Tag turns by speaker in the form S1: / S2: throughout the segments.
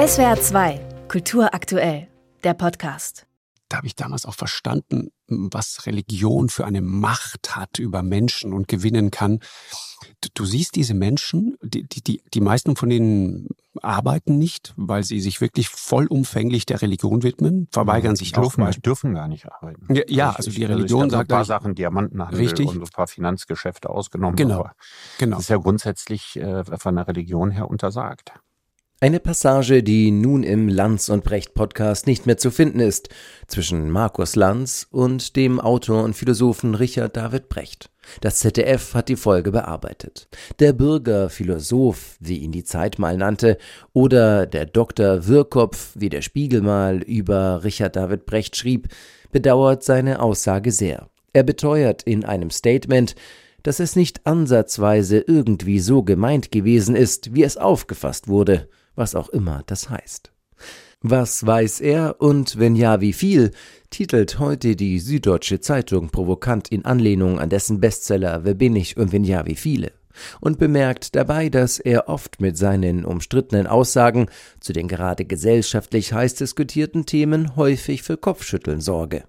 S1: SWR 2, Kultur aktuell, der Podcast.
S2: Da habe ich damals auch verstanden, was Religion für eine Macht hat über Menschen und gewinnen kann. Du, du siehst diese Menschen, die, die, die meisten von denen arbeiten nicht, weil sie sich wirklich vollumfänglich der Religion widmen, verweigern sich
S3: dürfen,
S2: oftmals.
S3: dürfen gar nicht arbeiten.
S2: Ja, ja also die Religion
S3: also
S2: sagt
S3: ein paar Sachen, Diamantenhandel
S2: Richtig.
S3: und ein paar Finanzgeschäfte ausgenommen.
S2: Genau,
S3: aber
S2: genau.
S3: Das ist ja grundsätzlich äh, von der Religion her untersagt.
S4: Eine Passage, die nun im Lanz und Brecht Podcast nicht mehr zu finden ist, zwischen Markus Lanz und dem Autor und Philosophen Richard David Brecht. Das ZDF hat die Folge bearbeitet. Der Bürgerphilosoph, wie ihn die Zeit mal nannte, oder der Dr. Wirkopf, wie der Spiegel mal über Richard David Brecht schrieb, bedauert seine Aussage sehr. Er beteuert in einem Statement, dass es nicht ansatzweise irgendwie so gemeint gewesen ist, wie es aufgefasst wurde, was auch immer das heißt. Was weiß er und wenn ja, wie viel, titelt heute die Süddeutsche Zeitung provokant in Anlehnung an dessen Bestseller Wer bin ich und wenn ja, wie viele und bemerkt dabei, dass er oft mit seinen umstrittenen Aussagen zu den gerade gesellschaftlich heiß diskutierten Themen häufig für Kopfschütteln sorge.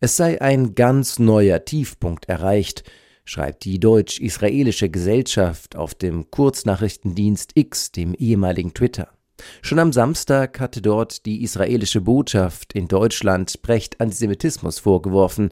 S4: Es sei ein ganz neuer Tiefpunkt erreicht, schreibt die deutsch-israelische Gesellschaft auf dem Kurznachrichtendienst X, dem ehemaligen Twitter. Schon am Samstag hatte dort die israelische Botschaft in Deutschland Brecht Antisemitismus vorgeworfen.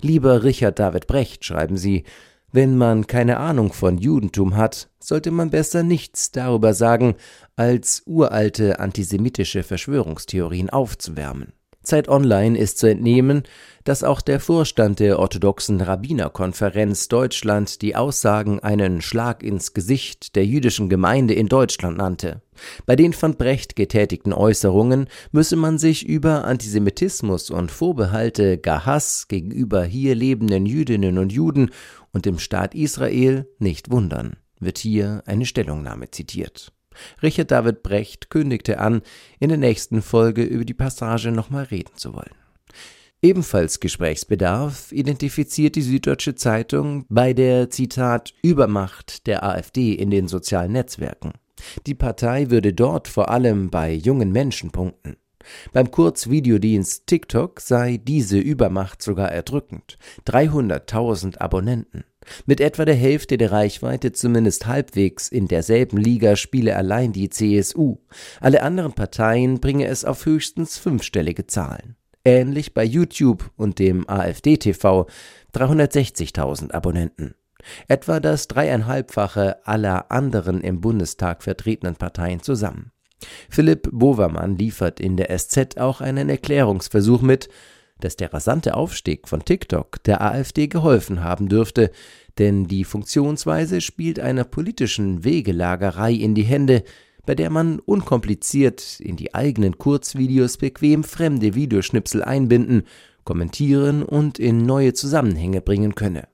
S4: Lieber Richard David Brecht, schreiben sie, wenn man keine Ahnung von Judentum hat, sollte man besser nichts darüber sagen, als uralte antisemitische Verschwörungstheorien aufzuwärmen. Zeit Online ist zu entnehmen, dass auch der Vorstand der orthodoxen Rabbinerkonferenz Deutschland die Aussagen einen Schlag ins Gesicht der jüdischen Gemeinde in Deutschland nannte. Bei den von Brecht getätigten Äußerungen müsse man sich über Antisemitismus und Vorbehalte gar Hass gegenüber hier lebenden Jüdinnen und Juden und dem Staat Israel nicht wundern, wird hier eine Stellungnahme zitiert. Richard David Brecht kündigte an, in der nächsten Folge über die Passage nochmal reden zu wollen. Ebenfalls Gesprächsbedarf identifiziert die Süddeutsche Zeitung bei der Zitat Übermacht der AfD in den sozialen Netzwerken. Die Partei würde dort vor allem bei jungen Menschen punkten. Beim Kurzvideodienst TikTok sei diese Übermacht sogar erdrückend. 300.000 Abonnenten. Mit etwa der Hälfte der Reichweite zumindest halbwegs in derselben Liga spiele allein die CSU. Alle anderen Parteien bringe es auf höchstens fünfstellige Zahlen. Ähnlich bei YouTube und dem AfD-TV 360.000 Abonnenten. Etwa das dreieinhalbfache aller anderen im Bundestag vertretenen Parteien zusammen. Philipp Bovermann liefert in der SZ auch einen Erklärungsversuch mit, dass der rasante Aufstieg von TikTok der AfD geholfen haben dürfte, denn die Funktionsweise spielt einer politischen Wegelagerei in die Hände, bei der man unkompliziert in die eigenen Kurzvideos bequem fremde Videoschnipsel einbinden, kommentieren und in neue Zusammenhänge bringen könne.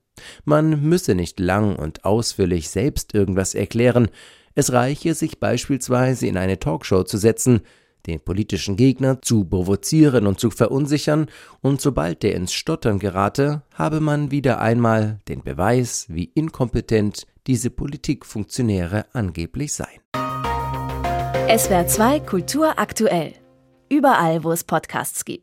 S4: Man müsse nicht lang und ausführlich selbst irgendwas erklären, es reiche, sich beispielsweise in eine Talkshow zu setzen, den politischen Gegner zu provozieren und zu verunsichern, und sobald der ins Stottern gerate, habe man wieder einmal den Beweis, wie inkompetent diese Politikfunktionäre angeblich seien.
S1: SWR 2 Kultur aktuell. Überall, wo es Podcasts gibt.